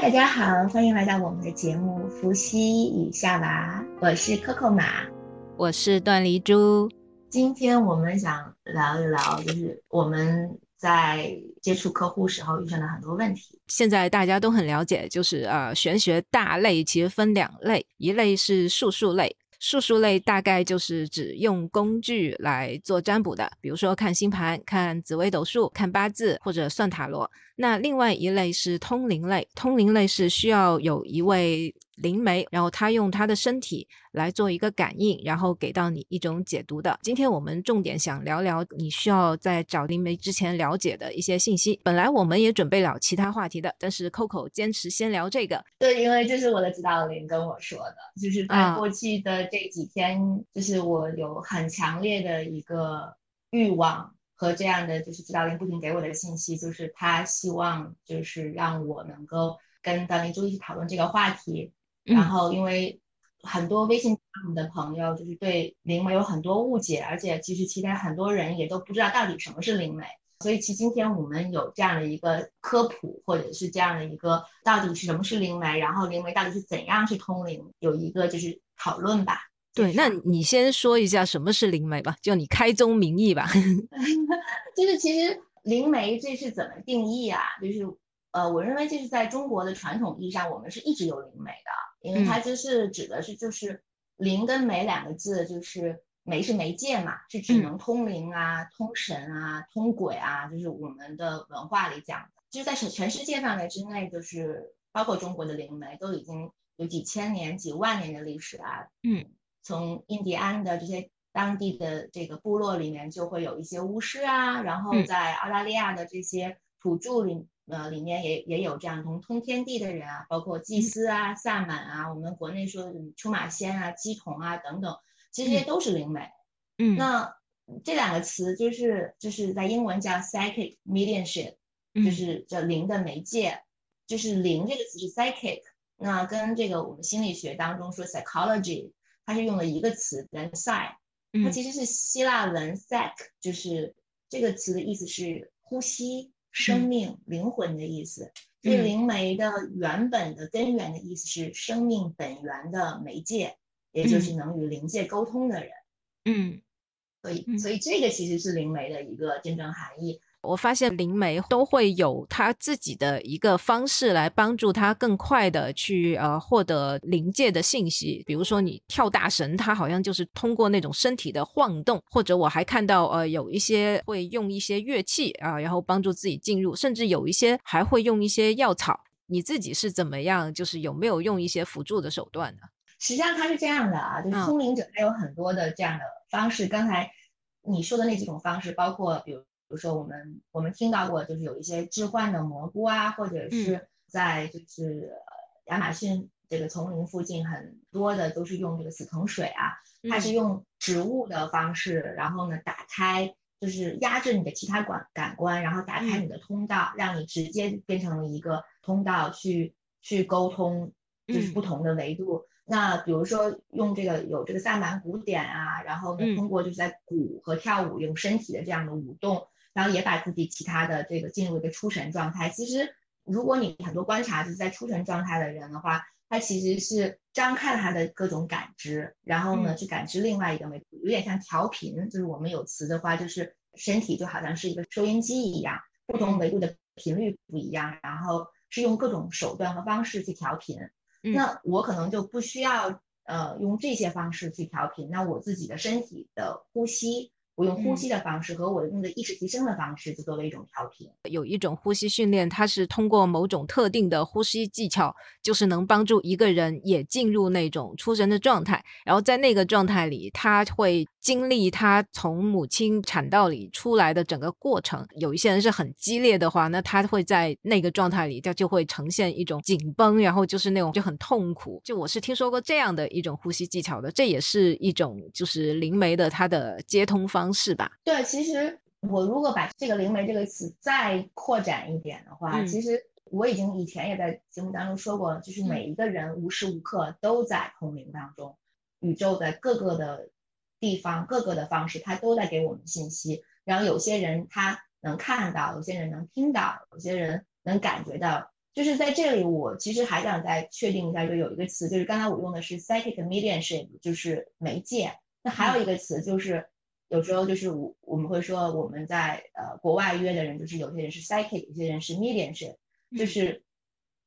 大家好，欢迎来到我们的节目《伏羲与夏娃》，我是 Coco 马，我是段黎珠。今天我们想聊一聊，就是我们在接触客户时候遇上的很多问题。现在大家都很了解，就是呃，玄学大类其实分两类，一类是术数类。术数类大概就是指用工具来做占卜的，比如说看星盘、看紫微斗数、看八字或者算塔罗。那另外一类是通灵类，通灵类是需要有一位。灵媒，然后他用他的身体来做一个感应，然后给到你一种解读的。今天我们重点想聊聊你需要在找灵媒之前了解的一些信息。本来我们也准备了其他话题的，但是 Coco 坚持先聊这个。对，因为这是我的指导灵跟我说的，就是在过去的这几天，就是我有很强烈的一个欲望和这样的就是指导灵不停给我的信息，就是他希望就是让我能够跟段灵珠一起讨论这个话题。然后，因为很多微信的朋友就是对灵媒有很多误解，而且其实其他很多人也都不知道到底什么是灵媒。所以，其实今天我们有这样的一个科普，或者是这样的一个到底是什么是灵媒，然后灵媒到底是怎样去通灵，有一个就是讨论吧。对，那你先说一下什么是灵媒吧，就你开宗明义吧。就是其实灵媒这是怎么定义啊？就是呃，我认为这是在中国的传统意义上，我们是一直有灵媒的。因为它就是指的是就是灵跟媒两个字，就是媒是媒介嘛，是只能通灵啊、通神啊、通鬼啊，就是我们的文化里讲的。就是在全全世界范围之内，就是包括中国的灵媒都已经有几千年、几万年的历史啊。嗯，从印第安的这些当地的这个部落里面就会有一些巫师啊，然后在澳大利亚的这些土著里。呃，里面也也有这样通通天地的人啊，包括祭司啊、萨满啊，我们国内说的出马仙啊、鸡童啊等等，其实这些都是灵媒。嗯，那这两个词就是就是在英文叫 psychic mediumship，就是叫灵的媒介，就是灵这个词是 psychic，那跟这个我们心理学当中说 psychology，它是用了一个词 psy，它其实是希腊文 psych，就是这个词的意思是呼吸。生命、灵魂的意思，所以灵媒的原本的根源的意思是生命本源的媒介，也就是能与灵界沟通的人。嗯，所以，所以这个其实是灵媒的一个真正含义。我发现灵媒都会有他自己的一个方式来帮助他更快的去呃获得灵界的信息。比如说你跳大神，他好像就是通过那种身体的晃动，或者我还看到呃有一些会用一些乐器啊，然后帮助自己进入，甚至有一些还会用一些药草。你自己是怎么样？就是有没有用一些辅助的手段呢？实际上它是这样的啊，就是通灵者他有很多的这样的方式。刚才你说的那几种方式，包括比如。比如说，我们我们听到过，就是有一些置换的蘑菇啊，或者是在就是亚马逊这个丛林附近很多的都是用这个死藤水啊，它是用植物的方式，然后呢打开，就是压制你的其他感感官，然后打开你的通道，让你直接变成了一个通道去去沟通，就是不同的维度。那比如说用这个有这个萨满鼓点啊，然后呢通过就是在鼓和跳舞用身体的这样的舞动。然后也把自己其他的这个进入一个出神状态。其实，如果你很多观察就是在出神状态的人的话，他其实是张开了他的各种感知，然后呢去感知另外一个维度，有点像调频。就是我们有词的话，就是身体就好像是一个收音机一样，不同维度的频率不一样，然后是用各种手段和方式去调频。那我可能就不需要呃用这些方式去调频，那我自己的身体的呼吸。我用呼吸的方式和我用的意识提升的方式，就作为一种调频。有一种呼吸训练，它是通过某种特定的呼吸技巧，就是能帮助一个人也进入那种出神的状态。然后在那个状态里，他会经历他从母亲产道里出来的整个过程。有一些人是很激烈的话，那他会在那个状态里，他就会呈现一种紧绷，然后就是那种就很痛苦。就我是听说过这样的一种呼吸技巧的，这也是一种就是灵媒的它的接通方。是吧？对，其实我如果把这个“灵媒”这个词再扩展一点的话，其实我已经以前也在节目当中说过，就是每一个人无时无刻都在空灵当中，宇宙的各个的地方、各个的方式，它都在给我们信息。然后有些人他能看到，有些人能听到，有些人能感觉到，就是在这里，我其实还想再确定一下，就有一个词，就是刚才我用的是 psychic mediumship，就是媒介。那还有一个词，就是有时候就是我我们会说我们在呃国外约的人，就是有些人是 psychic，有些人是 mediumship，就是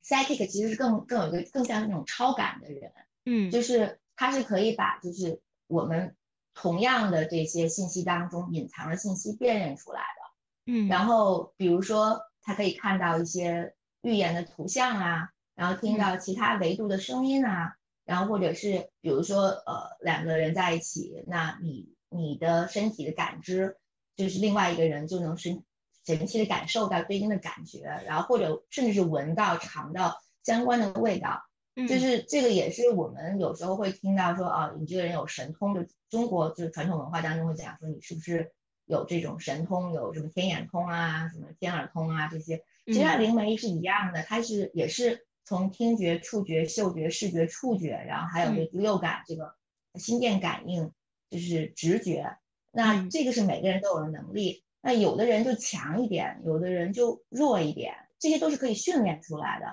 psychic 其实是更更有一个更像那种超感的人，嗯，就是他是可以把就是我们同样的这些信息当中隐藏的信息辨认出来的，嗯，然后比如说他可以看到一些。预言的图像啊，然后听到其他维度的声音啊，然后或者是比如说呃两个人在一起，那你你的身体的感知就是另外一个人就能神神奇的感受到对应的感觉，然后或者甚至是闻到尝到相关的味道，就是这个也是我们有时候会听到说啊，你这个人有神通，就中国就是传统文化当中会讲说你是不是有这种神通，有什么天眼通啊，什么天耳通啊这些。其实它灵媒是一样的，它是也是从听觉、触觉、嗅觉、视觉、触觉，然后还有这第六感，这个心电感应，就是直觉。那这个是每个人都有的能力。那有的人就强一点，有的人就弱一点，这些都是可以训练出来的。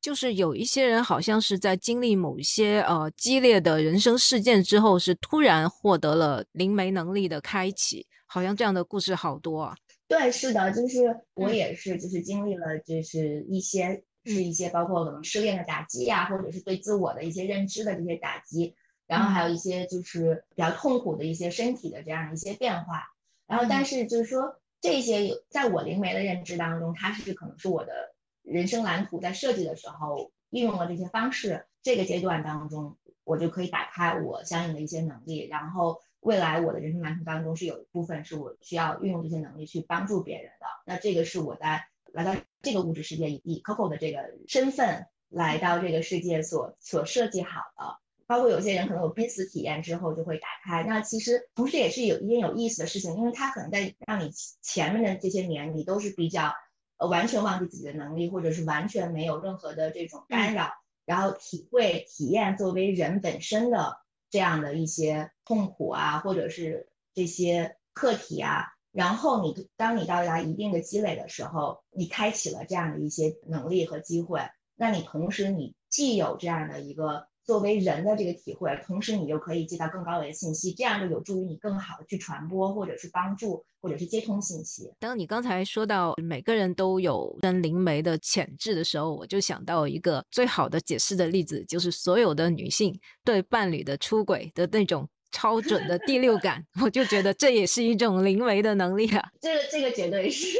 就是有一些人好像是在经历某些呃激烈的人生事件之后，是突然获得了灵媒能力的开启，好像这样的故事好多啊。对，是的，就是我也是，就是经历了，就是一些是一些包括可能失恋的打击呀，或者是对自我的一些认知的这些打击，然后还有一些就是比较痛苦的一些身体的这样一些变化，然后但是就是说这些有在我灵媒的认知当中，它是可能是我的人生蓝图在设计的时候运用了这些方式，这个阶段当中我就可以打开我相应的一些能力，然后。未来我的人生蓝图当中是有一部分是我需要运用这些能力去帮助别人的，那这个是我在来到这个物质世界以 Coco 的这个身份来到这个世界所所设计好的。包括有些人可能有濒死体验之后就会打开，那其实同时也是有一件有意思的事情，因为他可能在让你前面的这些年你都是比较呃完全忘记自己的能力，或者是完全没有任何的这种干扰，然后体会体验作为人本身的。这样的一些痛苦啊，或者是这些课题啊，然后你当你到达一定的积累的时候，你开启了这样的一些能力和机会，那你同时你既有这样的一个。作为人的这个体会，同时你就可以接到更高维的信息，这样就有助于你更好的去传播，或者是帮助，或者是接通信息。当你刚才说到每个人都有跟灵媒的潜质的时候，我就想到一个最好的解释的例子，就是所有的女性对伴侣的出轨的那种。超准的第六感，我就觉得这也是一种灵媒的能力啊。这个这个绝对是。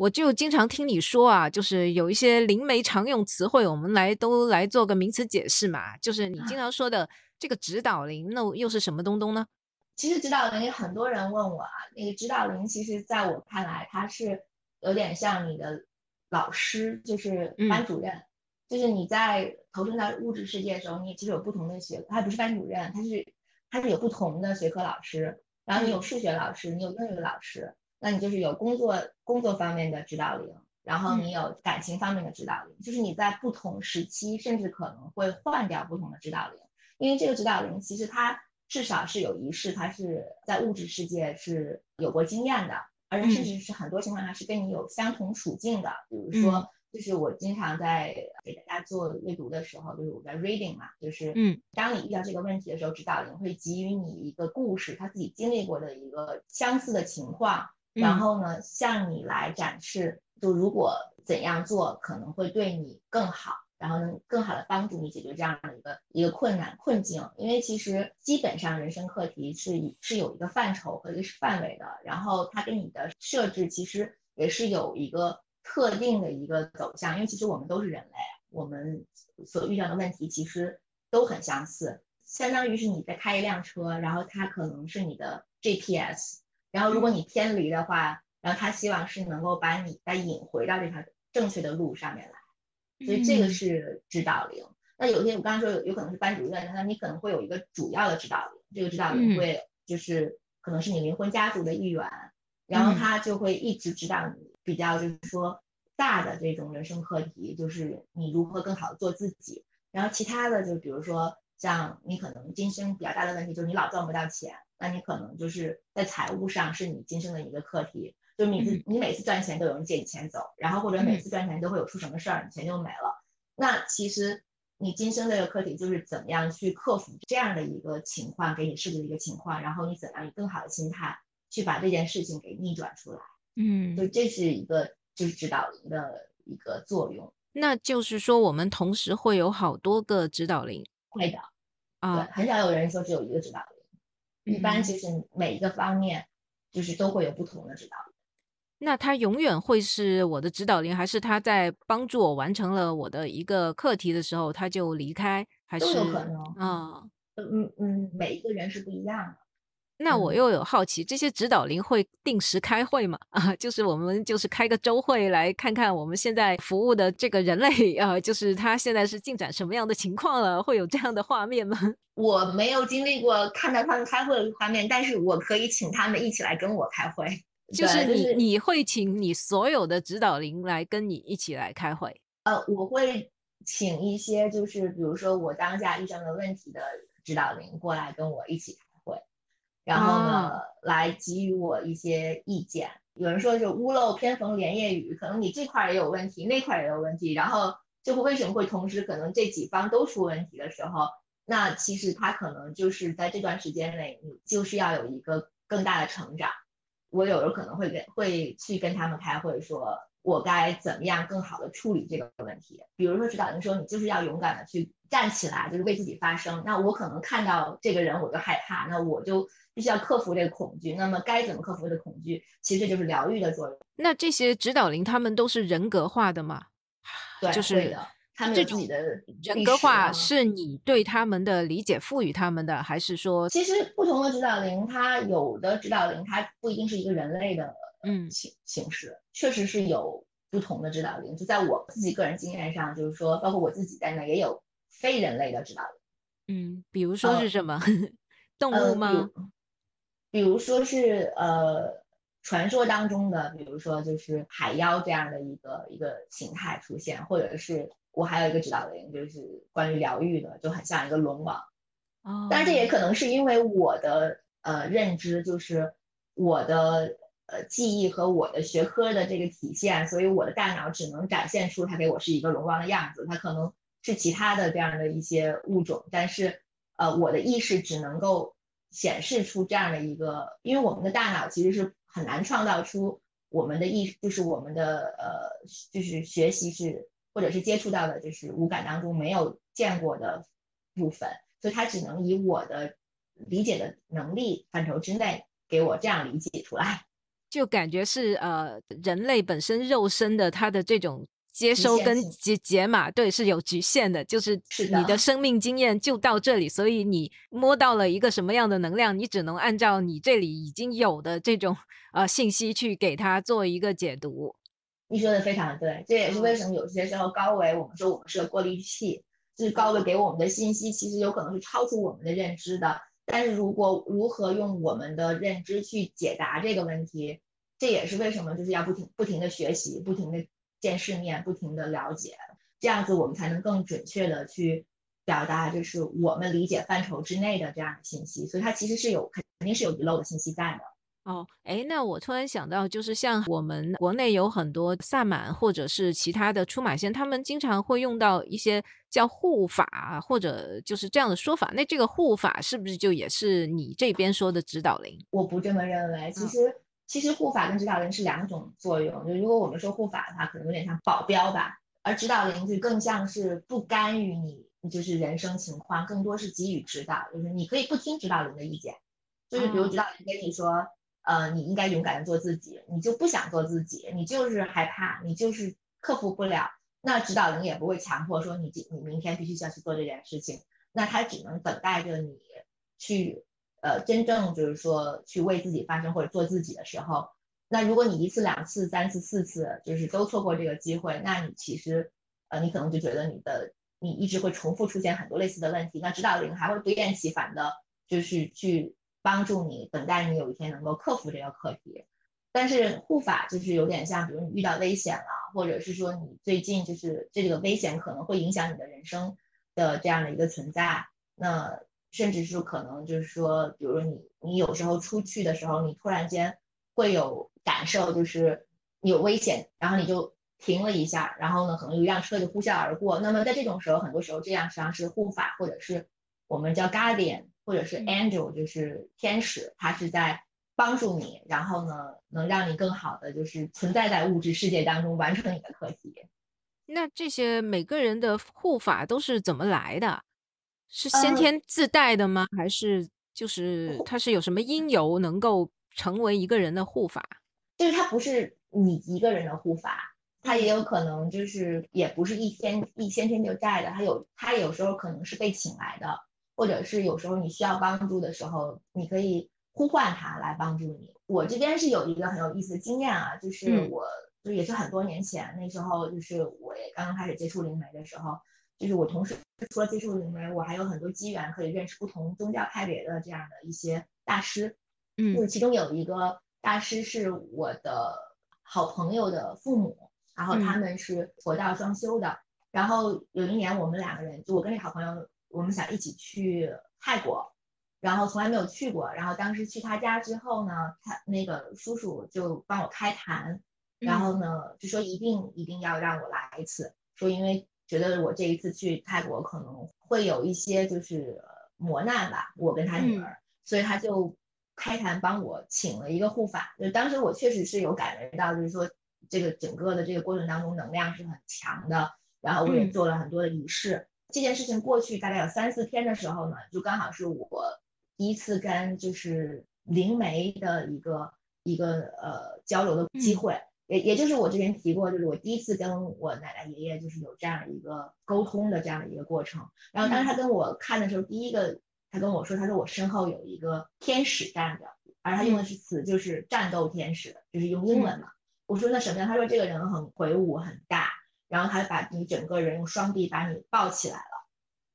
我就经常听你说啊，就是有一些灵媒常用词汇，我们来都来做个名词解释嘛。就是你经常说的这个指导灵，那又是什么东东呢？其实指导灵有很多人问我啊，那个指导灵其实在我看来，它是有点像你的老师，就是班主任。就是你在投身在物质世界的时候，你其实有不同的学，他不是班主任，他是。他是有不同的学科老师，然后你有数学老师，你有英语老师，那你就是有工作工作方面的指导灵，然后你有感情方面的指导灵，就是你在不同时期甚至可能会换掉不同的指导灵，因为这个指导灵其实它至少是有仪式，它是在物质世界是有过经验的，而且甚至是很多情况下是跟你有相同处境的，比如说。就是我经常在给大家做阅读的时候，就是我在 reading 嘛，就是嗯，当你遇到这个问题的时候，指导灵会给予你一个故事，他自己经历过的一个相似的情况，然后呢，向你来展示，就如果怎样做可能会对你更好，然后能更好的帮助你解决这样的一个一个困难困境。因为其实基本上人生课题是是有一个范畴和一个范围的，然后它给你的设置其实也是有一个。特定的一个走向，因为其实我们都是人类，我们所遇到的问题其实都很相似，相当于是你在开一辆车，然后它可能是你的 GPS，然后如果你偏离的话，然后他希望是能够把你再引回到这条正确的路上面来，所以这个是指导灵。那有些我刚刚说有有可能是班主任，那你可能会有一个主要的指导灵，这个指导灵会就是可能是你灵魂家族的一员，然后他就会一直指导你。比较就是说大的这种人生课题，就是你如何更好的做自己。然后其他的就比如说像你可能今生比较大的问题就是你老赚不到钱，那你可能就是在财务上是你今生的一个课题。就是你你每次赚钱都有人借你钱走，然后或者每次赚钱都会有出什么事儿，你钱就没了。那其实你今生这个课题就是怎么样去克服这样的一个情况，给你设计的一个情况，然后你怎样以更好的心态去把这件事情给逆转出来。嗯，就这是一个就是指导灵的一个作用。那就是说，我们同时会有好多个指导灵。会的啊，对，很少有人说只有一个指导灵，一般其实每一个方面就是都会有不同的指导灵。那他永远会是我的指导灵，还是他在帮助我完成了我的一个课题的时候他就离开？还是都有可能啊？嗯嗯，每一个人是不一样的。那我又有好奇，这些指导灵会定时开会吗？啊，就是我们就是开个周会来看看我们现在服务的这个人类啊，就是他现在是进展什么样的情况了？会有这样的画面吗？我没有经历过看到他们开会的画面，但是我可以请他们一起来跟我开会。就是你你会请你所有的指导灵来跟你一起来开会？呃，我会请一些就是比如说我当下遇上的问题的指导灵过来跟我一起。然后呢，来给予我一些意见。有人说是屋漏偏逢连夜雨，可能你这块也有问题，那块也有问题，然后就会为什么会同时可能这几方都出问题的时候，那其实他可能就是在这段时间内，你就是要有一个更大的成长。我有时候可能会跟会去跟他们开会，说我该怎么样更好的处理这个问题。比如说指导灵说你就是要勇敢的去站起来，就是为自己发声。那我可能看到这个人我就害怕，那我就。必须要克服这个恐惧，那么该怎么克服这个恐惧？其实就是疗愈的作用。那这些指导灵他们都是人格化的吗？对，就是的。他们自己的人格化是你对他们的理解赋予他们的，还是说？其实不同的指导灵，它有的指导灵它不一定是一个人类的嗯形形式，确实是有不同的指导灵。就在我自己个人经验上，就是说，包括我自己在内，也有非人类的指导灵。嗯，比如说是什么 动物吗？比如说是呃传说当中的，比如说就是海妖这样的一个一个形态出现，或者是我还有一个指导灵，就是关于疗愈的，就很像一个龙王。哦，但是这也可能是因为我的呃认知，就是我的呃记忆和我的学科的这个体现，所以我的大脑只能展现出它给我是一个龙王的样子，它可能是其他的这样的一些物种，但是呃我的意识只能够。显示出这样的一个，因为我们的大脑其实是很难创造出我们的意，就是我们的呃，就是学习是或者是接触到的，就是五感当中没有见过的部分，所以它只能以我的理解的能力范畴之内给我这样理解出来，就感觉是呃，人类本身肉身的它的这种。接收跟解解码，对，是有局限的，就是你的生命经验就到这里，所以你摸到了一个什么样的能量，你只能按照你这里已经有的这种呃信息去给它做一个解读。你说的非常对，这也是为什么有些时候高维我们说我们是个过滤器，就是高维给我们的信息其实有可能是超出我们的认知的，但是如果如何用我们的认知去解答这个问题，这也是为什么就是要不停不停的学习，不停的。见世面，不停的了解，这样子我们才能更准确的去表达，就是我们理解范畴之内的这样的信息。所以它其实是有肯定是有遗漏的信息在的。哦，哎，那我突然想到，就是像我们国内有很多萨满或者是其他的出马仙，他们经常会用到一些叫护法或者就是这样的说法。那这个护法是不是就也是你这边说的指导灵？我不这么认为，其实。其实护法跟指导灵是两种作用，就如果我们说护法的话，可能有点像保镖吧，而指导灵就更像是不干预你，就是人生情况，更多是给予指导，就是你可以不听指导灵的意见，就是比如指导灵跟你说，呃，你应该勇敢的做自己，你就不想做自己，你就是害怕，你就是克服不了，那指导灵也不会强迫说你今你明天必须要去做这件事情，那他只能等待着你去。呃，真正就是说去为自己发声或者做自己的时候，那如果你一次、两次、三次、四次，就是都错过这个机会，那你其实，呃，你可能就觉得你的你一直会重复出现很多类似的问题。那指导灵还会不厌其烦的，就是去帮助你，等待你有一天能够克服这个课题。但是护法就是有点像，比如你遇到危险了，或者是说你最近就是这个危险可能会影响你的人生的这样的一个存在，那。甚至是可能就是说，比如你你有时候出去的时候，你突然间会有感受就是有危险，然后你就停了一下，然后呢，可能有一辆车就呼啸而过。那么在这种时候，很多时候这样实际上是护法，或者是我们叫 guardian，或者是 angel，就是天使，他是在帮助你，然后呢，能让你更好的就是存在在物质世界当中，完成你的课题。那这些每个人的护法都是怎么来的？是先天自带的吗？还是就是它是有什么因由能够成为一个人的护法？就是它不是你一个人的护法，他也有可能就是也不是一天一先天就在的，他有他有时候可能是被请来的，或者是有时候你需要帮助的时候，你可以呼唤他来帮助你。我这边是有一个很有意思的经验啊，就是我。就也是很多年前，那时候就是我也刚刚开始接触灵媒的时候，就是我同时除了接触灵媒，我还有很多机缘可以认识不同宗教派别的这样的一些大师，嗯，就是其中有一个大师是我的好朋友的父母，然后他们是佛道双修的，然后有一年我们两个人，就我跟这好朋友，我们想一起去泰国，然后从来没有去过，然后当时去他家之后呢，他那个叔叔就帮我开坛。然后呢，就说一定一定要让我来一次，说因为觉得我这一次去泰国可能会有一些就是磨难吧，我跟他女儿，所以他就开坛帮我请了一个护法。就当时我确实是有感觉到，就是说这个整个的这个过程当中能量是很强的。然后我也做了很多的仪式。这件事情过去大概有三四天的时候呢，就刚好是我第一次跟就是灵媒的一个一个呃交流的机会。也也就是我之前提过，就是我第一次跟我奶奶爷爷就是有这样一个沟通的这样的一个过程。然后当时他跟我看的时候，第一个他跟我说，他说我身后有一个天使站着，而他用的是词就是战斗天使，就是用英文嘛。我说那什么样？他说这个人很魁梧很大，然后他把你整个人用双臂把你抱起来了。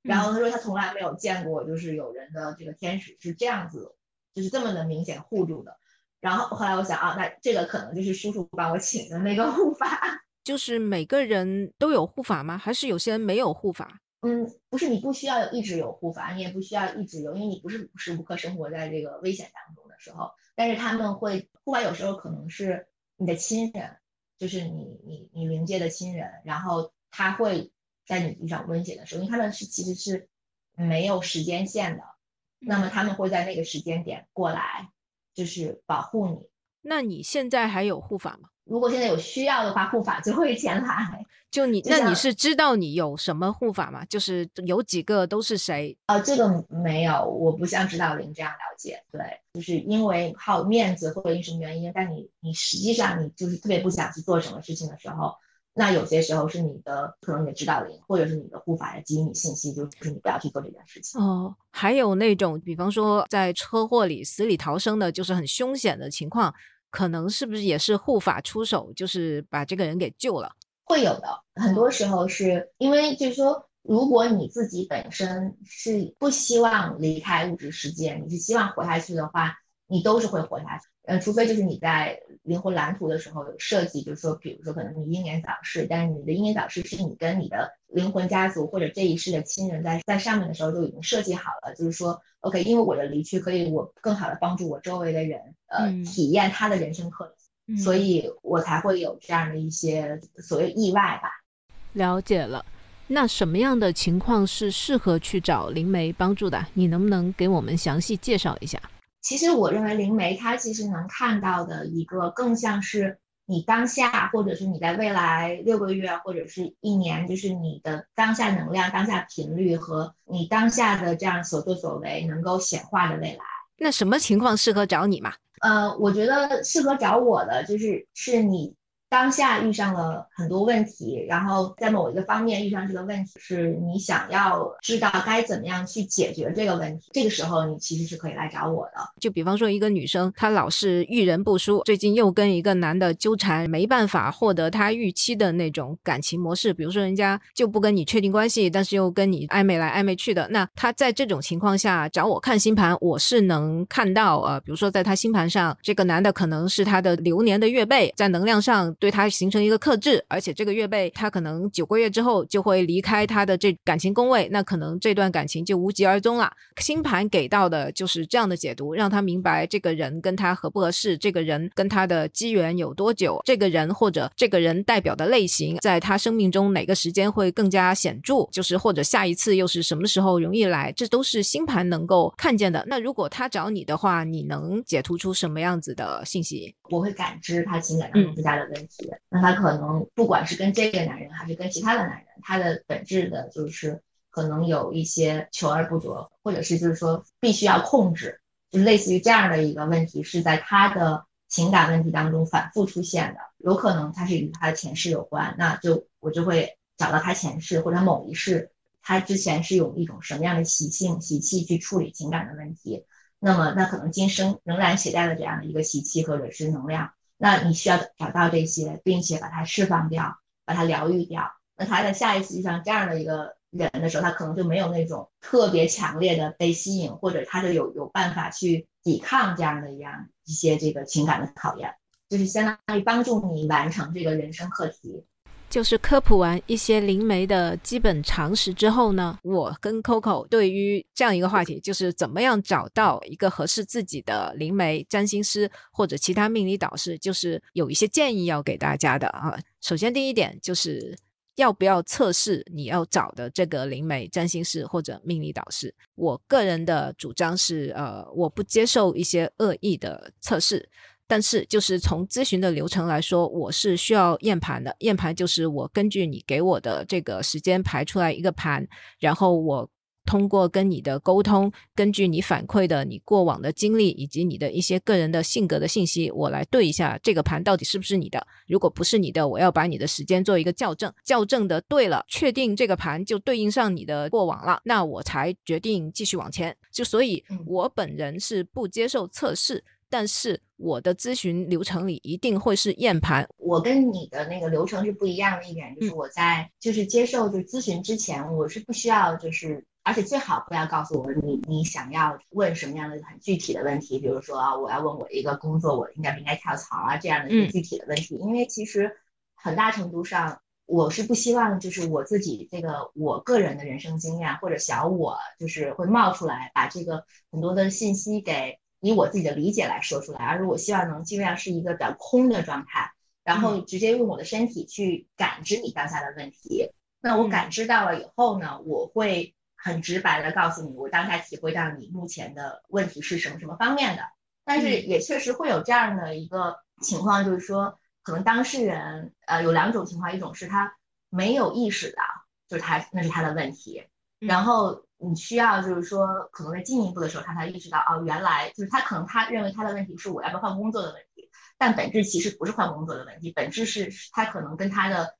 然后他说他从来没有见过，就是有人的这个天使是这样子，就是这么的明显护住的。然后后来我想啊，那这个可能就是叔叔帮我请的那个护法。就是每个人都有护法吗？还是有些人没有护法？嗯，不是，你不需要一直有护法，你也不需要一直有，因为你不是无时无刻生活在这个危险当中的时候。但是他们会护法，有时候可能是你的亲人，就是你你你灵界的亲人，然后他会在你遇上危险的时候，因为他们是其实是没有时间线的，那么他们会在那个时间点过来。就是保护你。那你现在还有护法吗？如果现在有需要的话，护法就会前来。就你，那你是知道你有什么护法吗？就是有几个都是谁？呃，这个没有，我不像指导灵这样了解。对，就是因为好面子或者因什么原因，但你你实际上你就是特别不想去做什么事情的时候。那有些时候是你的，可能你的指导灵，或者是你的护法来给予你信息，就是你不要去做这件事情。哦，还有那种，比方说在车祸里死里逃生的，就是很凶险的情况，可能是不是也是护法出手，就是把这个人给救了？会有的，很多时候是因为就是说，如果你自己本身是不希望离开物质世界，你是希望活下去的话，你都是会活下去。呃，除非就是你在灵魂蓝图的时候有设计，就是说，比如说可能你英年早逝，但是你的英年早逝是你跟你的灵魂家族或者这一世的亲人在在上面的时候就已经设计好了，就是说，OK，因为我的离去可以我更好的帮助我周围的人，呃，体验他的人生课题，所以我才会有这样的一些所谓意外吧。了解了，那什么样的情况是适合去找灵媒帮助的？你能不能给我们详细介绍一下？其实我认为灵媒它其实能看到的一个更像是你当下，或者是你在未来六个月或者是一年，就是你的当下能量、当下频率和你当下的这样所作所为能够显化的未来。那什么情况适合找你嘛？呃，我觉得适合找我的就是是你。当下遇上了很多问题，然后在某一个方面遇上这个问题，是你想要知道该怎么样去解决这个问题。这个时候，你其实是可以来找我的。就比方说，一个女生她老是遇人不淑，最近又跟一个男的纠缠，没办法获得她预期的那种感情模式。比如说，人家就不跟你确定关系，但是又跟你暧昧来暧昧去的。那她在这种情况下找我看星盘，我是能看到呃，比如说在她星盘上，这个男的可能是她的流年的月背，在能量上。对他形成一个克制，而且这个月背他可能九个月之后就会离开他的这感情宫位，那可能这段感情就无疾而终了。星盘给到的就是这样的解读，让他明白这个人跟他合不合适，这个人跟他的机缘有多久，这个人或者这个人代表的类型，在他生命中哪个时间会更加显著，就是或者下一次又是什么时候容易来，这都是星盘能够看见的。那如果他找你的话，你能解读出什么样子的信息？我会感知他情感当中最大的问题。那他可能不管是跟这个男人，还是跟其他的男人，他的本质的就是可能有一些求而不得，或者是就是说必须要控制，就类似于这样的一个问题，是在他的情感问题当中反复出现的。有可能他是与他的前世有关，那就我就会找到他前世或者某一世，他之前是有一种什么样的习性习气去处理情感的问题。那么，那可能今生仍然携带了这样的一个习气或者是能量，那你需要找到这些，并且把它释放掉，把它疗愈掉。那他在下一次遇上这样的一个人的时候，他可能就没有那种特别强烈的被吸引，或者他就有有办法去抵抗这样的一样一些这个情感的考验，就是相当于帮助你完成这个人生课题。就是科普完一些灵媒的基本常识之后呢，我跟 Coco 对于这样一个话题，就是怎么样找到一个合适自己的灵媒、占星师或者其他命理导师，就是有一些建议要给大家的啊。首先第一点就是要不要测试你要找的这个灵媒、占星师或者命理导师。我个人的主张是，呃，我不接受一些恶意的测试。但是，就是从咨询的流程来说，我是需要验盘的。验盘就是我根据你给我的这个时间排出来一个盘，然后我通过跟你的沟通，根据你反馈的你过往的经历以及你的一些个人的性格的信息，我来对一下这个盘到底是不是你的。如果不是你的，我要把你的时间做一个校正，校正的对了，确定这个盘就对应上你的过往了，那我才决定继续往前。就所以，我本人是不接受测试。但是我的咨询流程里一定会是验盘。我跟你的那个流程是不一样的一点，就是我在就是接受就咨询之前，我是不需要就是，而且最好不要告诉我你你想要问什么样的很具体的问题，比如说我要问我一个工作我应该不应该跳槽啊这样的一个具体的问题，因为其实很大程度上我是不希望就是我自己这个我个人的人生经验或者小我就是会冒出来把这个很多的信息给。以我自己的理解来说出来，而是我希望能尽量是一个比较空的状态，然后直接用我的身体去感知你当下的问题。那我感知到了以后呢，我会很直白的告诉你，我当下体会到你目前的问题是什么什么方面的。但是也确实会有这样的一个情况，就是说，可能当事人呃有两种情况，一种是他没有意识到，就是他那是他的问题，然后。你需要就是说，可能在进一步的时候，他才意识到，哦，原来就是他可能他认为他的问题是我要不要换工作的问题，但本质其实不是换工作的问题，本质是他可能跟他的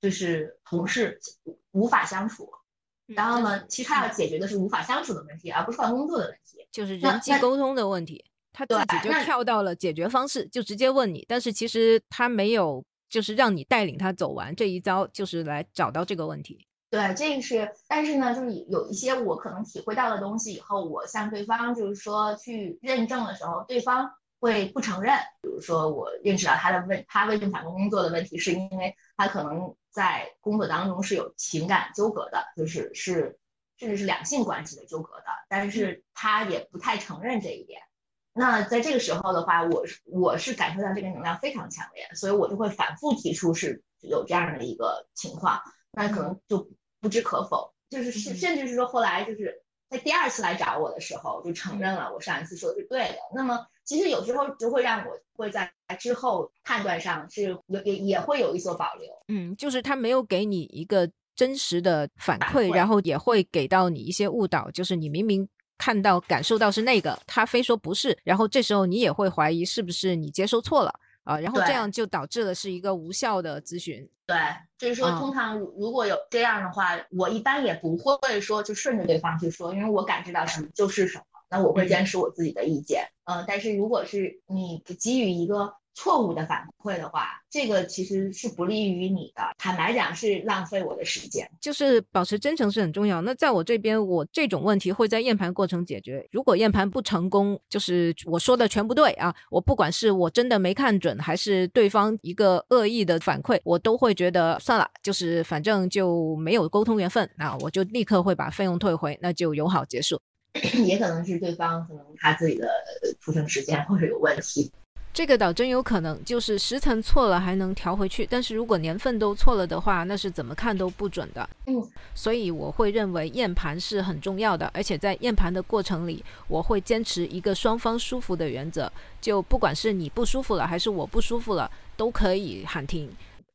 就是同事无法相处，然后呢，其实他要解决的是无法相处的问题，而不是换工作的问题，就是人际沟通的问题。他自己就跳到了解决方式，就直接问你，但是其实他没有就是让你带领他走完这一遭，就是来找到这个问题。对，这个是，但是呢，就是有一些我可能体会到的东西以后，我向对方就是说去认证的时候，对方会不承认。比如说，我认识到他的问，他为什么想工作的问题，是因为他可能在工作当中是有情感纠葛的，就是是甚至是两性关系的纠葛的，但是他也不太承认这一点。那在这个时候的话，我是我是感受到这个能量非常强烈，所以我就会反复提出是有这样的一个情况，那可能就。不知可否，就是甚甚至是说后来就是在第二次来找我的时候，就承认了我上一次说的是对的。那么其实有时候就会让我会在之后判断上是有也也会有一所保留。嗯，就是他没有给你一个真实的反馈，然后也会给到你一些误导，就是你明明看到感受到是那个，他非说不是，然后这时候你也会怀疑是不是你接收错了。啊，然后这样就导致了是一个无效的咨询。对，就是说，通常如果有这样的话，我一般也不会说就顺着对方去说，因为我感知到什么就是什么，那我会坚持我自己的意见。嗯，但是如果是你给予一个错误的反馈的话，这个其实是不利于你的。坦白讲，是浪费我的时间。就是保持真诚是很重要。那在我这边，我这种问题会在验盘过程解决。如果验盘不成功，就是我说的全不对啊，我不管是我真的没看准，还是对方一个恶意的反馈，我都会觉得算了，就是反正就没有沟通缘分，那我就立刻会把费用退回，那就友好结束。也可能是对方可能他自己的出生时间或者有问题。这个倒真有可能，就是时辰错了还能调回去，但是如果年份都错了的话，那是怎么看都不准的。嗯，所以我会认为验盘是很重要的，而且在验盘的过程里，我会坚持一个双方舒服的原则，就不管是你不舒服了还是我不舒服了，都可以喊停。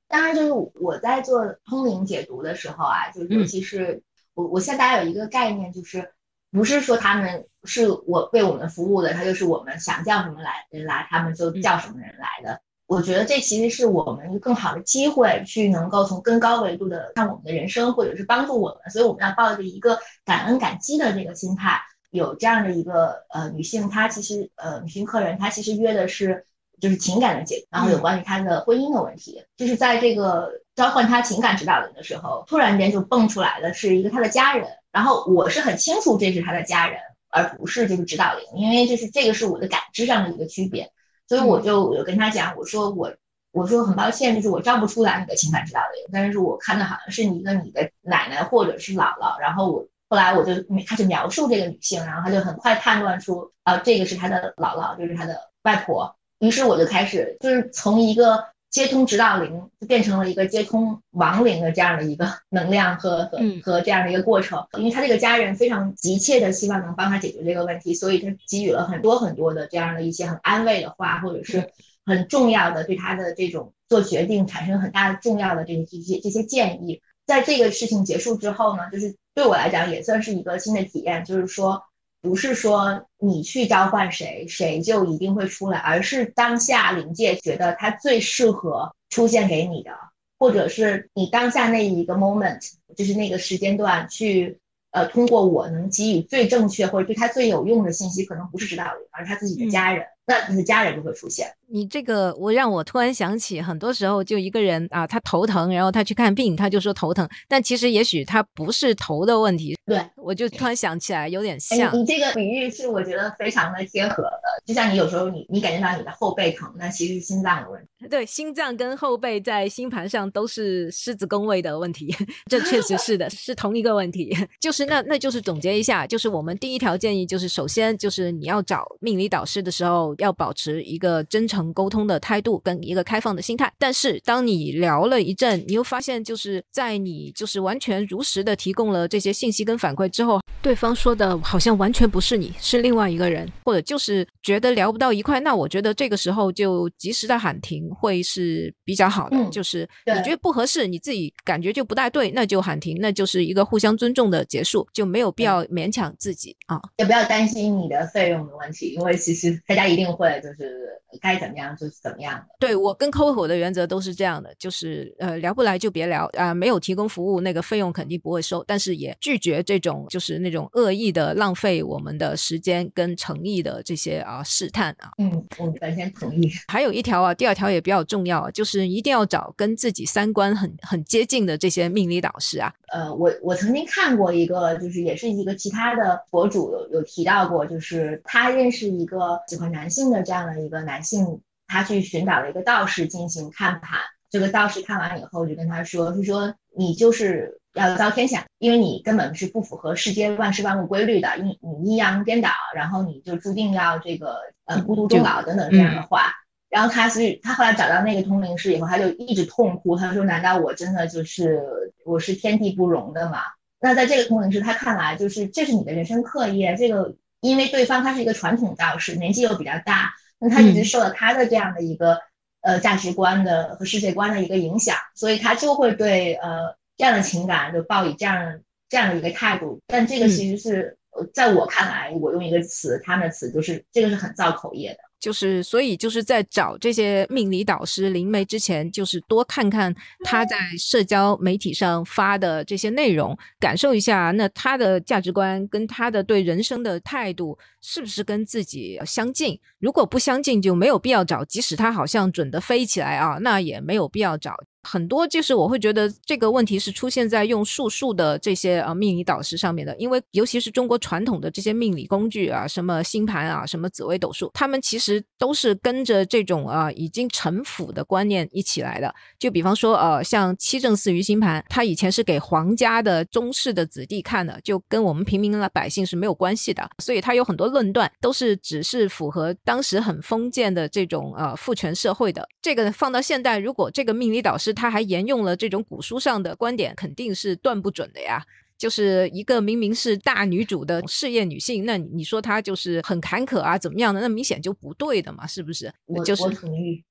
当然，就是我在做通灵解读的时候啊，就尤其是我，我现在大家有一个概念，就是不是说他们。是我为我们服务的，他就是我们想叫什么来人来，他们就叫什么人来的。我觉得这其实是我们一个更好的机会，去能够从更高维度的看我们的人生，或者是帮助我们。所以我们要抱着一个感恩感激的这个心态。有这样的一个呃女性，她其实呃女性客人，她其实约的是就是情感的解，然后有关于她的婚姻的问题。就是在这个召唤她情感指导人的时候，突然间就蹦出来的是一个她的家人，然后我是很清楚这是他的家人。而不是就是指导灵，因为就是这个是我的感知上的一个区别，所以我就有跟他讲，我说我我说很抱歉，就是我照不出来你的情感指导灵，但是我看的好像是你一个你的奶奶或者是姥姥，然后我后来我就开始描述这个女性，然后他就很快判断出啊这个是他的姥姥，就是他的外婆，于是我就开始就是从一个。接通指导灵就变成了一个接通亡灵的这样的一个能量和和和这样的一个过程，因为他这个家人非常急切的希望能帮他解决这个问题，所以他给予了很多很多的这样的一些很安慰的话，或者是很重要的对他的这种做决定产生很大的重要的这些这些这些建议。在这个事情结束之后呢，就是对我来讲也算是一个新的体验，就是说。不是说你去召唤谁，谁就一定会出来，而是当下灵界觉得他最适合出现给你的，或者是你当下那一个 moment，就是那个时间段去，呃，通过我能给予最正确或者对他最有用的信息，可能不是指导灵，而是他自己的家人。那你的家人就会出现。你这个，我让我突然想起，很多时候就一个人啊，他头疼，然后他去看病，他就说头疼，但其实也许他不是头的问题。对，我就突然想起来，有点像。你这个比喻是我觉得非常的贴合的，就像你有时候你你感觉到你的后背疼，那其实是心脏的问题。对，心脏跟后背在星盘上都是狮子宫位的问题，这确实是的，是同一个问题。就是那那就是总结一下，就是我们第一条建议就是，首先就是你要找命理导师的时候。要保持一个真诚沟通的态度跟一个开放的心态，但是当你聊了一阵，你又发现就是在你就是完全如实的提供了这些信息跟反馈之后，对方说的好像完全不是你，是另外一个人，或者就是觉得聊不到一块，那我觉得这个时候就及时的喊停会是比较好的。就是你觉得不合适，你自己感觉就不太对，那就喊停，那就是一个互相尊重的结束，就没有必要勉强自己啊，也不要担心你的费用的问题，因为其实大家一定。会就是该怎么样就是怎么样的。对我跟客户的原则都是这样的，就是呃聊不来就别聊啊，没有提供服务那个费用肯定不会收，但是也拒绝这种就是那种恶意的浪费我们的时间跟诚意的这些啊试探啊。嗯，我完全同意。还有一条啊，第二条也比较重要，就是一定要找跟自己三观很很接近的这些命理导师啊。呃，我我曾经看过一个，就是也是一个其他的博主有有提到过，就是他认识一个喜欢男性的这样的一个男性，他去寻找了一个道士进行看盘。这个道士看完以后就跟他说，是说你就是要遭天谴，因为你根本是不符合世间万事万物规律的，你你阴阳颠倒，然后你就注定要这个呃孤独终老等等这样的话。然后他所以他后来找到那个通灵师以后，他就一直痛哭，他说：“难道我真的就是我是天地不容的吗？”那在这个通灵师他看来，就是这是你的人生课业。这个因为对方他是一个传统道士，年纪又比较大，那他一直受了他的这样的一个呃价值观的和世界观的一个影响，所以他就会对呃这样的情感就抱以这样这样的一个态度。但这个其实是在我看来，我用一个词，他们的词就是这个是很造口业的。就是，所以就是在找这些命理导师灵媒之前，就是多看看他在社交媒体上发的这些内容，感受一下，那他的价值观跟他的对人生的态度是不是跟自己相近？如果不相近，就没有必要找。即使他好像准的飞起来啊，那也没有必要找。很多就是我会觉得这个问题是出现在用术数的这些呃命理导师上面的，因为尤其是中国传统的这些命理工具啊，什么星盘啊，什么紫微斗数，他们其实都是跟着这种啊已经陈腐的观念一起来的。就比方说呃，像七正四余星盘，它以前是给皇家的宗室的子弟看的，就跟我们平民百姓是没有关系的。所以它有很多论断都是只是符合当时很封建的这种呃父权社会的。这个放到现代，如果这个命理导师他还沿用了这种古书上的观点，肯定是断不准的呀。就是一个明明是大女主的事业女性，那你说她就是很坎坷啊，怎么样的？那明显就不对的嘛，是不是？就是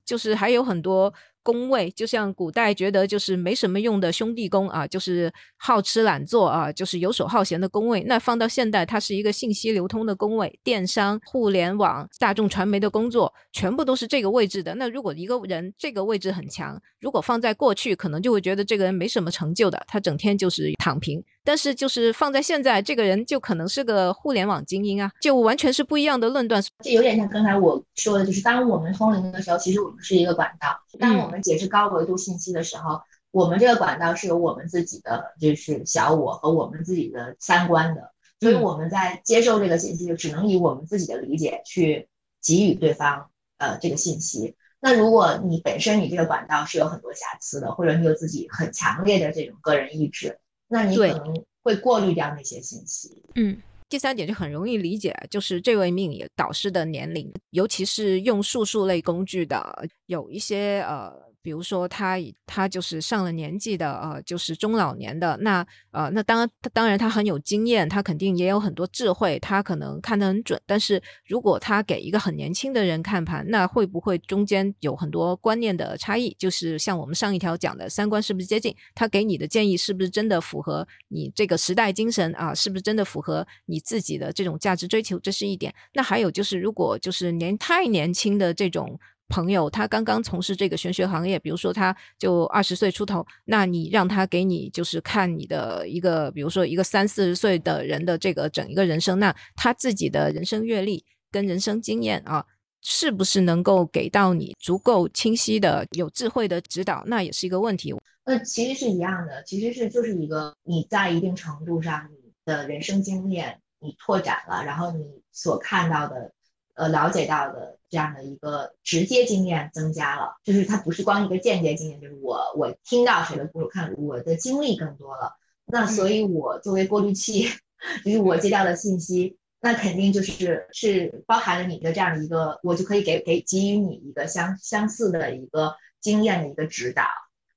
就是还有很多。宫位就像古代觉得就是没什么用的兄弟宫啊，就是好吃懒做啊，就是游手好闲的宫位。那放到现代，它是一个信息流通的宫位，电商、互联网、大众传媒的工作，全部都是这个位置的。那如果一个人这个位置很强，如果放在过去，可能就会觉得这个人没什么成就的，他整天就是躺平。但是就是放在现在，这个人就可能是个互联网精英啊，就完全是不一样的论断。这有点像刚才我说的，就是当我们通灵的时候，其实我们是一个管道。当我们解释高维度信息的时候，我们这个管道是有我们自己的，就是小我和我们自己的三观的。所以我们在接受这个信息，就只能以我们自己的理解去给予对方呃这个信息。那如果你本身你这个管道是有很多瑕疵的，或者你有自己很强烈的这种个人意志。那你可能会过滤掉那些信息。嗯，第三点就很容易理解，就是这位命理导师的年龄，尤其是用数数类工具的，有一些呃。比如说他他就是上了年纪的呃，就是中老年的那呃那当当然他很有经验，他肯定也有很多智慧，他可能看得很准。但是如果他给一个很年轻的人看盘，那会不会中间有很多观念的差异？就是像我们上一条讲的三观是不是接近？他给你的建议是不是真的符合你这个时代精神啊？是不是真的符合你自己的这种价值追求？这是一点。那还有就是，如果就是年太年轻的这种。朋友，他刚刚从事这个玄学行业，比如说他就二十岁出头，那你让他给你就是看你的一个，比如说一个三四十岁的人的这个整一个人生，那他自己的人生阅历跟人生经验啊，是不是能够给到你足够清晰的、有智慧的指导？那也是一个问题。那其实是一样的，其实是就是一个你在一定程度上你的人生经验你拓展了，然后你所看到的。呃，了解到的这样的一个直接经验增加了，就是它不是光一个间接经验，就是我我听到谁的故事，看我的经历更多了，那所以我作为过滤器，就是我接到的信息，那肯定就是是包含了你的这样的一个，我就可以给给给予你一个相相似的一个经验的一个指导，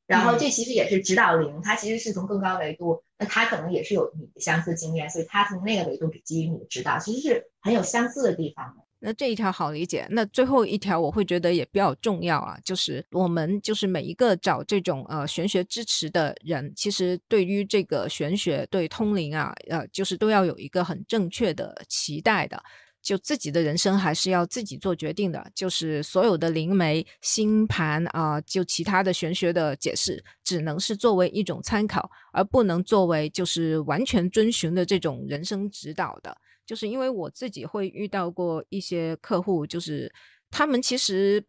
然后这其实也是指导灵，它其实是从更高维度，那它可能也是有你的相似经验，所以它从那个维度给予你的指导，其实是很有相似的地方的。那这一条好理解，那最后一条我会觉得也比较重要啊，就是我们就是每一个找这种呃玄学支持的人，其实对于这个玄学对通灵啊，呃，就是都要有一个很正确的期待的，就自己的人生还是要自己做决定的，就是所有的灵媒星盘啊，就其他的玄学的解释，只能是作为一种参考，而不能作为就是完全遵循的这种人生指导的。就是因为我自己会遇到过一些客户，就是他们其实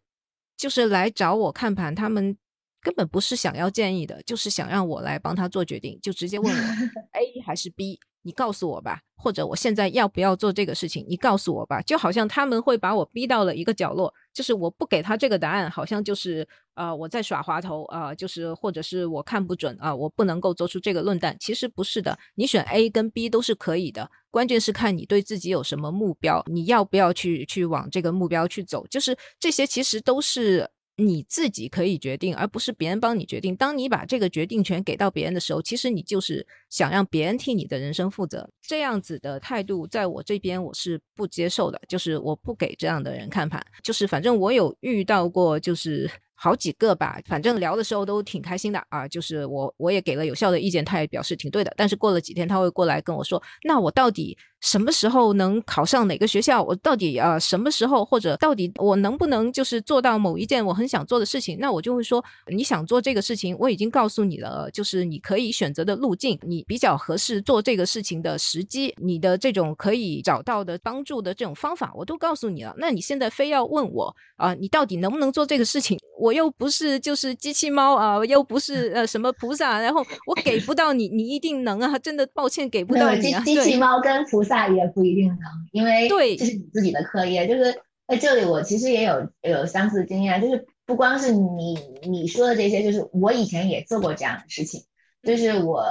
就是来找我看盘，他们根本不是想要建议的，就是想让我来帮他做决定，就直接问我 A 还是 B。你告诉我吧，或者我现在要不要做这个事情？你告诉我吧，就好像他们会把我逼到了一个角落，就是我不给他这个答案，好像就是呃我在耍滑头啊，就是或者是我看不准啊，我不能够做出这个论断。其实不是的，你选 A 跟 B 都是可以的，关键是看你对自己有什么目标，你要不要去去往这个目标去走，就是这些其实都是。你自己可以决定，而不是别人帮你决定。当你把这个决定权给到别人的时候，其实你就是想让别人替你的人生负责。这样子的态度，在我这边我是不接受的，就是我不给这样的人看盘。就是反正我有遇到过，就是。好几个吧，反正聊的时候都挺开心的啊。就是我我也给了有效的意见，他也表示挺对的。但是过了几天，他会过来跟我说：“那我到底什么时候能考上哪个学校？我到底啊什么时候或者到底我能不能就是做到某一件我很想做的事情？”那我就会说：“你想做这个事情，我已经告诉你了，就是你可以选择的路径，你比较合适做这个事情的时机，你的这种可以找到的帮助的这种方法，我都告诉你了。那你现在非要问我啊，你到底能不能做这个事情？我。”又不是就是机器猫啊，又不是呃什么菩萨，然后我给不到你，你一定能啊！真的抱歉给不到你啊。机器猫跟菩萨也不一定能，因为对，这是你自己的课业。就是在这里，我其实也有有相似的经验，就是不光是你你说的这些，就是我以前也做过这样的事情。就是我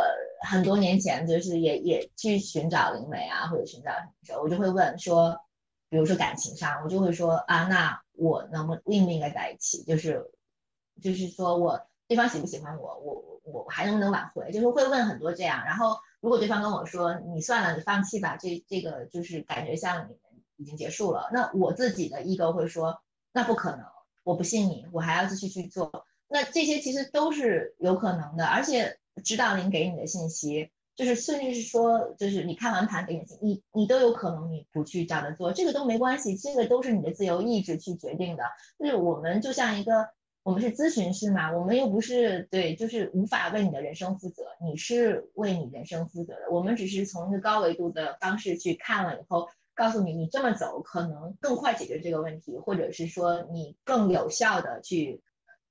很多年前，就是也也去寻找灵媒啊，或者寻找什么时候，我就会问说。比如说感情上，我就会说啊，那我能不应不应该在一起？就是，就是说我对方喜不喜欢我，我我我还能不能挽回？就是会问很多这样。然后如果对方跟我说你算了，你放弃吧，这这个就是感觉像你们已经结束了。那我自己的 ego 会说那不可能，我不信你，我还要继续去做。那这些其实都是有可能的，而且指导灵给你的信息。就是，甚至是说，就是你看完盘给你，你你都有可能你不去这样的做，这个都没关系，这个都是你的自由意志去决定的。就是我们就像一个，我们是咨询师嘛，我们又不是对，就是无法为你的人生负责，你是为你人生负责的。我们只是从一个高维度的方式去看了以后，告诉你，你这么走可能更快解决这个问题，或者是说你更有效的去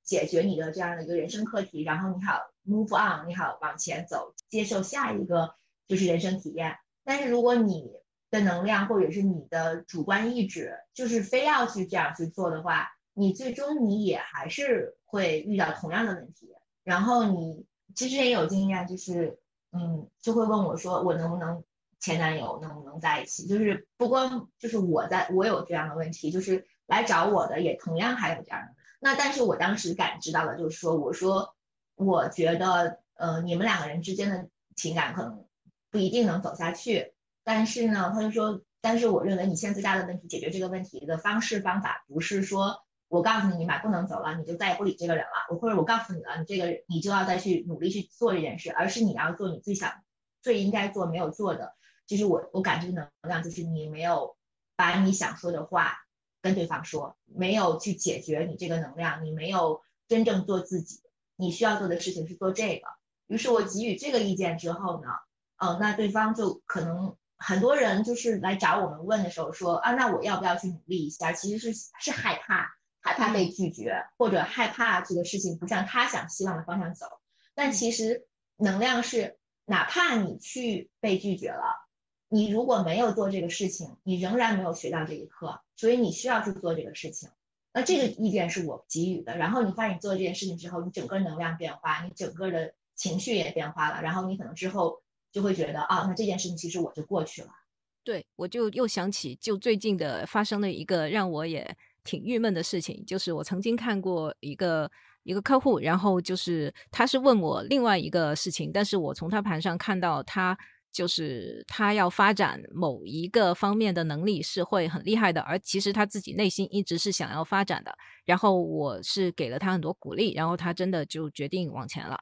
解决你的这样的一个人生课题，然后你好。Move on，你好，往前走，接受下一个就是人生体验。但是如果你的能量或者是你的主观意志就是非要去这样去做的话，你最终你也还是会遇到同样的问题。然后你其实也有经验，就是嗯，就会问我说，我能不能前男友能不能在一起？就是不光就是我在我有这样的问题，就是来找我的也同样还有这样的。那但是我当时感知到的就是说，我说。我觉得，呃，你们两个人之间的情感可能不一定能走下去。但是呢，他就说，但是我认为你现在最大的问题，解决这个问题的方式方法，不是说我告诉你，你俩不能走了，你就再也不理这个人了，我或者我告诉你了，你这个你就要再去努力去做这件事，而是你要做你最想、最应该做没有做的。就是我我感觉能量就是你没有把你想说的话跟对方说，没有去解决你这个能量，你没有真正做自己。你需要做的事情是做这个，于是我给予这个意见之后呢，呃，那对方就可能很多人就是来找我们问的时候说啊，那我要不要去努力一下？其实是是害怕，害怕被拒绝，或者害怕这个事情不向他想希望的方向走。但其实能量是，哪怕你去被拒绝了，你如果没有做这个事情，你仍然没有学到这一课，所以你需要去做这个事情。那这个意见是我给予的，然后你发现你做这件事情之后，你整个能量变化，你整个的情绪也变化了，然后你可能之后就会觉得啊，那这件事情其实我就过去了。对，我就又想起就最近的发生的一个让我也挺郁闷的事情，就是我曾经看过一个一个客户，然后就是他是问我另外一个事情，但是我从他盘上看到他。就是他要发展某一个方面的能力是会很厉害的，而其实他自己内心一直是想要发展的。然后我是给了他很多鼓励，然后他真的就决定往前了。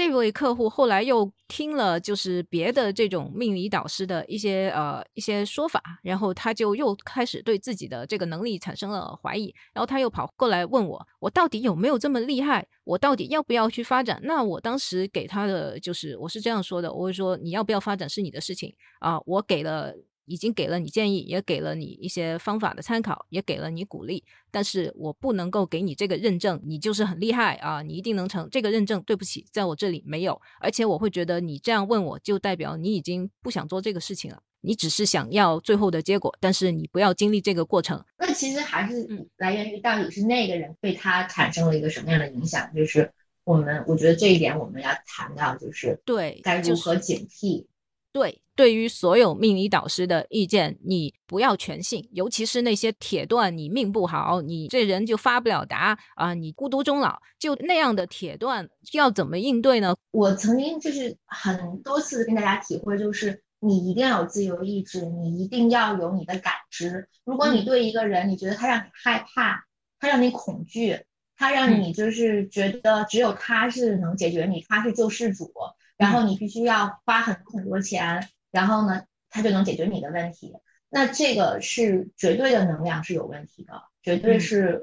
这位客户后来又听了就是别的这种命理导师的一些呃一些说法，然后他就又开始对自己的这个能力产生了怀疑，然后他又跑过来问我，我到底有没有这么厉害？我到底要不要去发展？那我当时给他的就是我是这样说的，我会说你要不要发展是你的事情啊，我给了。已经给了你建议，也给了你一些方法的参考，也给了你鼓励，但是我不能够给你这个认证，你就是很厉害啊，你一定能成。这个认证对不起，在我这里没有，而且我会觉得你这样问我就代表你已经不想做这个事情了，你只是想要最后的结果，但是你不要经历这个过程。那其实还是来源于到底是那个人对他产生了一个什么样的影响，就是我们我觉得这一点我们要谈到，就是对该如何警惕。对，对于所有命理导师的意见，你不要全信，尤其是那些铁断你命不好，你这人就发不了达啊，你孤独终老，就那样的铁断，要怎么应对呢？我曾经就是很多次跟大家体会，就是你一定要有自由意志，你一定要有你的感知。如果你对一个人，你觉得他让你害怕，他让你恐惧，他让你就是觉得只有他是能解决你，他是救世主，然后你必须要花很很多钱，然后呢，他就能解决你的问题。那这个是绝对的能量是有问题的，绝对是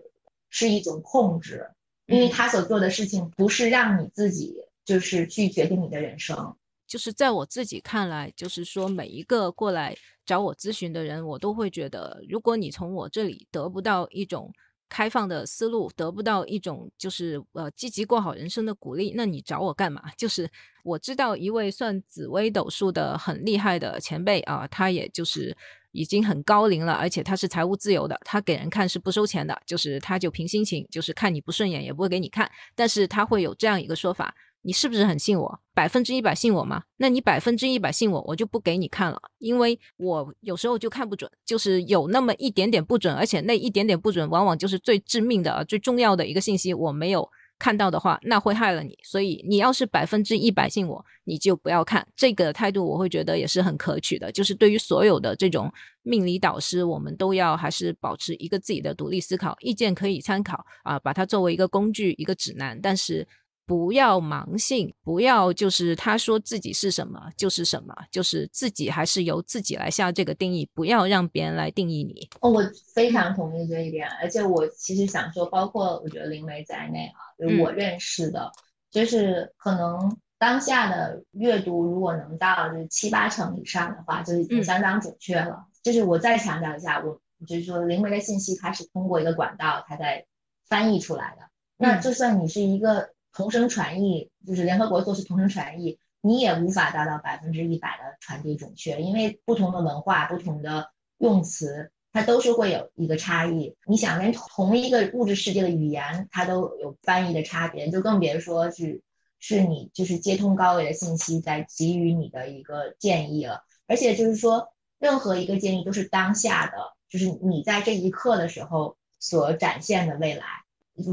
是一种控制，因为他所做的事情不是让你自己就是去决定你的人生。就是在我自己看来，就是说每一个过来找我咨询的人，我都会觉得，如果你从我这里得不到一种开放的思路，得不到一种就是呃积极过好人生的鼓励，那你找我干嘛？就是我知道一位算紫微斗数的很厉害的前辈啊，他也就是已经很高龄了，而且他是财务自由的，他给人看是不收钱的，就是他就凭心情，就是看你不顺眼也不会给你看，但是他会有这样一个说法。你是不是很信我？百分之一百信我吗？那你百分之一百信我，我就不给你看了，因为我有时候就看不准，就是有那么一点点不准，而且那一点点不准，往往就是最致命的、最重要的一个信息，我没有看到的话，那会害了你。所以你要是百分之一百信我，你就不要看。这个态度我会觉得也是很可取的。就是对于所有的这种命理导师，我们都要还是保持一个自己的独立思考，意见可以参考啊，把它作为一个工具、一个指南，但是。不要盲信，不要就是他说自己是什么就是什么，就是自己还是由自己来下这个定义，不要让别人来定义你。哦，我非常同意这一点，而且我其实想说，包括我觉得灵媒在内啊，就我认识的，就是可能当下的阅读如果能到就是七八成以上的话，就已经相当准确了。就是我再强调一下，我就是说灵媒的信息它是通过一个管道，它在翻译出来的。那就算你是一个。同声传译就是联合国做是同声传译，你也无法达到百分之一百的传递准确，因为不同的文化、不同的用词，它都是会有一个差异。你想连同一个物质世界的语言，它都有翻译的差别，就更别说是是你就是接通高维的信息在给予你的一个建议了。而且就是说，任何一个建议都是当下的，就是你在这一刻的时候所展现的未来。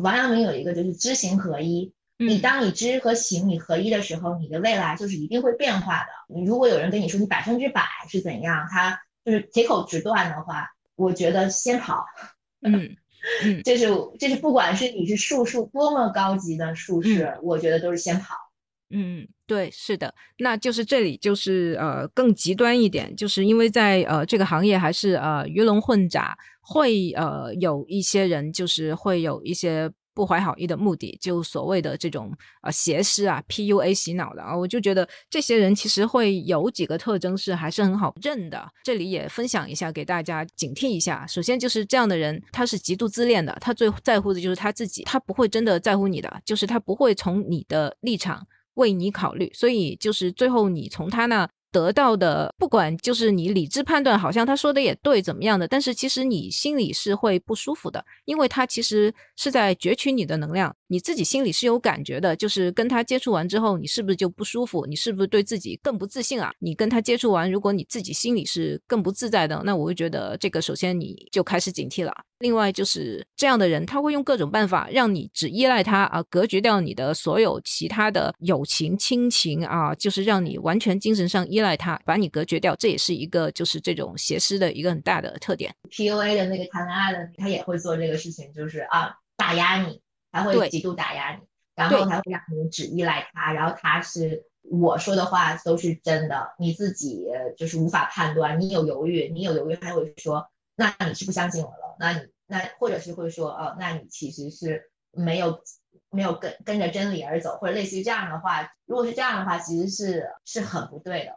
王阳明有一个就是知行合一。你当你知和行你合一的时候，你的未来就是一定会变化的。你如果有人跟你说你百分之百是怎样，他就是铁口直断的话，我觉得先跑。嗯，这是这是不管是你是术数多么高级的术士，我觉得都是先跑。嗯，对，是的，那就是这里就是呃更极端一点，就是因为在呃这个行业还是呃鱼龙混杂，会呃有一些人就是会有一些。不怀好意的目的，就所谓的这种啊邪师啊 PUA 洗脑的啊，我就觉得这些人其实会有几个特征是还是很好认的。这里也分享一下给大家警惕一下。首先就是这样的人，他是极度自恋的，他最在乎的就是他自己，他不会真的在乎你的，就是他不会从你的立场为你考虑。所以就是最后你从他那。得到的，不管就是你理智判断，好像他说的也对，怎么样的？但是其实你心里是会不舒服的，因为他其实是在攫取你的能量，你自己心里是有感觉的。就是跟他接触完之后，你是不是就不舒服？你是不是对自己更不自信啊？你跟他接触完，如果你自己心里是更不自在的，那我会觉得这个首先你就开始警惕了。另外就是这样的人，他会用各种办法让你只依赖他啊，隔绝掉你的所有其他的友情、亲情啊，就是让你完全精神上依赖他，把你隔绝掉。这也是一个就是这种邪师的一个很大的特点。PUA 的那个谈恋爱的，他也会做这个事情，就是啊，打压你，他会极度打压你，然后他会让你只依赖他，然后他是我说的话都是真的，你自己就是无法判断，你有犹豫，你有犹豫，他会说，那你是不相信我了，那你。那或者是会说哦，那你其实是没有没有跟跟着真理而走，或者类似于这样的话，如果是这样的话，其实是是很不对的。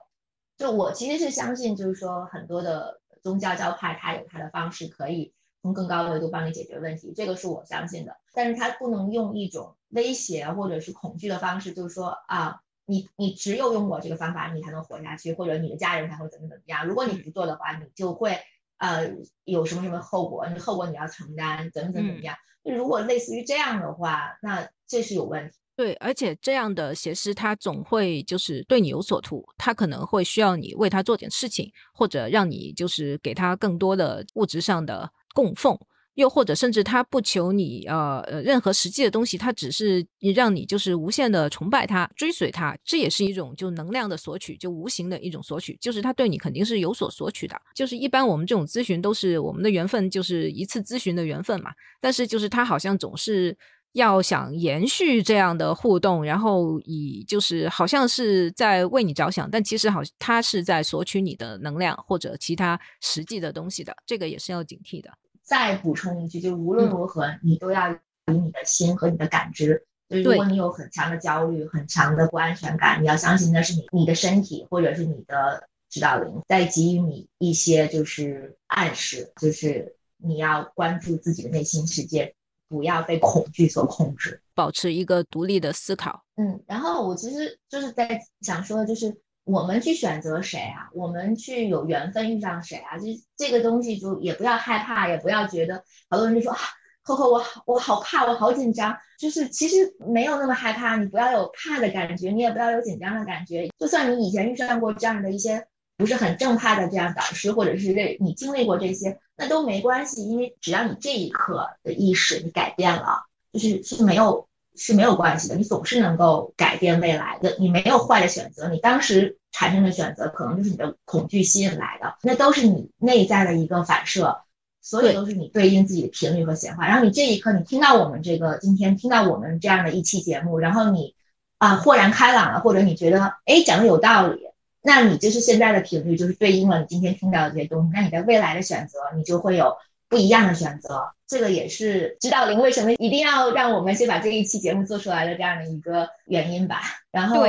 就我其实是相信，就是说很多的宗教教派，它有它的方式可以从更高的维度帮你解决问题，这个是我相信的。但是它不能用一种威胁或者是恐惧的方式，就是说啊，你你只有用我这个方法，你才能活下去，或者你的家人才会怎么怎么样。如果你不做的话，你就会。呃，有什么什么后果？你后果你要承担，怎么怎么怎么样？如果类似于这样的话，那这是有问题。对，而且这样的邪师他总会就是对你有所图，他可能会需要你为他做点事情，或者让你就是给他更多的物质上的供奉。又或者甚至他不求你呃呃任何实际的东西，他只是让你就是无限的崇拜他、追随他，这也是一种就能量的索取，就无形的一种索取，就是他对你肯定是有所索取的。就是一般我们这种咨询都是我们的缘分，就是一次咨询的缘分嘛。但是就是他好像总是要想延续这样的互动，然后以就是好像是在为你着想，但其实好他是在索取你的能量或者其他实际的东西的，这个也是要警惕的。再补充一句，就无论如何，你都要以你的心和你的感知。就如果你有很强的焦虑、很强的不安全感，你要相信那是你你的身体或者是你的指导灵在给予你一些就是暗示，就是你要关注自己的内心世界。不要被恐惧所控制，保持一个独立的思考。嗯，然后我其实就是在想说，就是我们去选择谁啊，我们去有缘分遇上谁啊，就这个东西就也不要害怕，也不要觉得好多人就说啊，呵呵，我我好怕，我好紧张。就是其实没有那么害怕，你不要有怕的感觉，你也不要有紧张的感觉。就算你以前遇上过这样的一些不是很正派的这样导师，或者是这你经历过这些。那都没关系，因为只要你这一刻的意识你改变了，就是是没有是没有关系的，你总是能够改变未来的。你没有坏的选择，你当时产生的选择可能就是你的恐惧吸引来的，那都是你内在的一个反射，所有都是你对应自己的频率和显化。然后你这一刻你听到我们这个今天听到我们这样的一期节目，然后你啊豁然开朗了，或者你觉得哎讲的有道理。那你就是现在的频率，就是对应了你今天听到的这些东西。那你在未来的选择，你就会有不一样的选择。这个也是指导灵为什么一定要让我们先把这一期节目做出来的这样的一个原因吧。然后，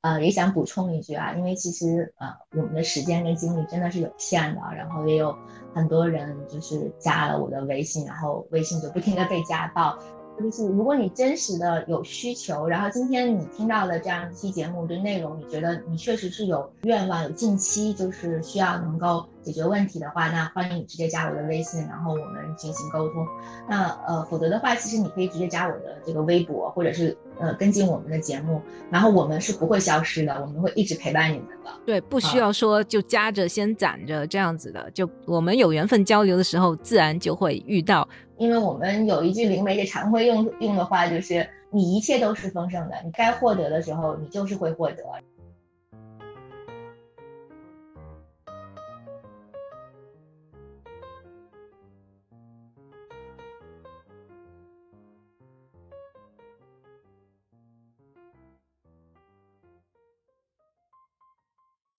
呃，也想补充一句啊，因为其实呃，我们的时间跟精力真的是有限的。然后也有很多人就是加了我的微信，然后微信就不停的被加爆。就是如果你真实的有需求，然后今天你听到的这样一期节目的内容，你觉得你确实是有愿望，有近期就是需要能够解决问题的话，那欢迎你直接加我的微信，然后我们进行沟通。那呃，否则的话，其实你可以直接加我的这个微博，或者是呃跟进我们的节目，然后我们是不会消失的，我们会一直陪伴你们的。对，不需要说就加着先攒着这样子的，就我们有缘分交流的时候，自然就会遇到。因为我们有一句灵媒也常会用用的话，就是你一切都是丰盛的，你该获得的时候，你就是会获得。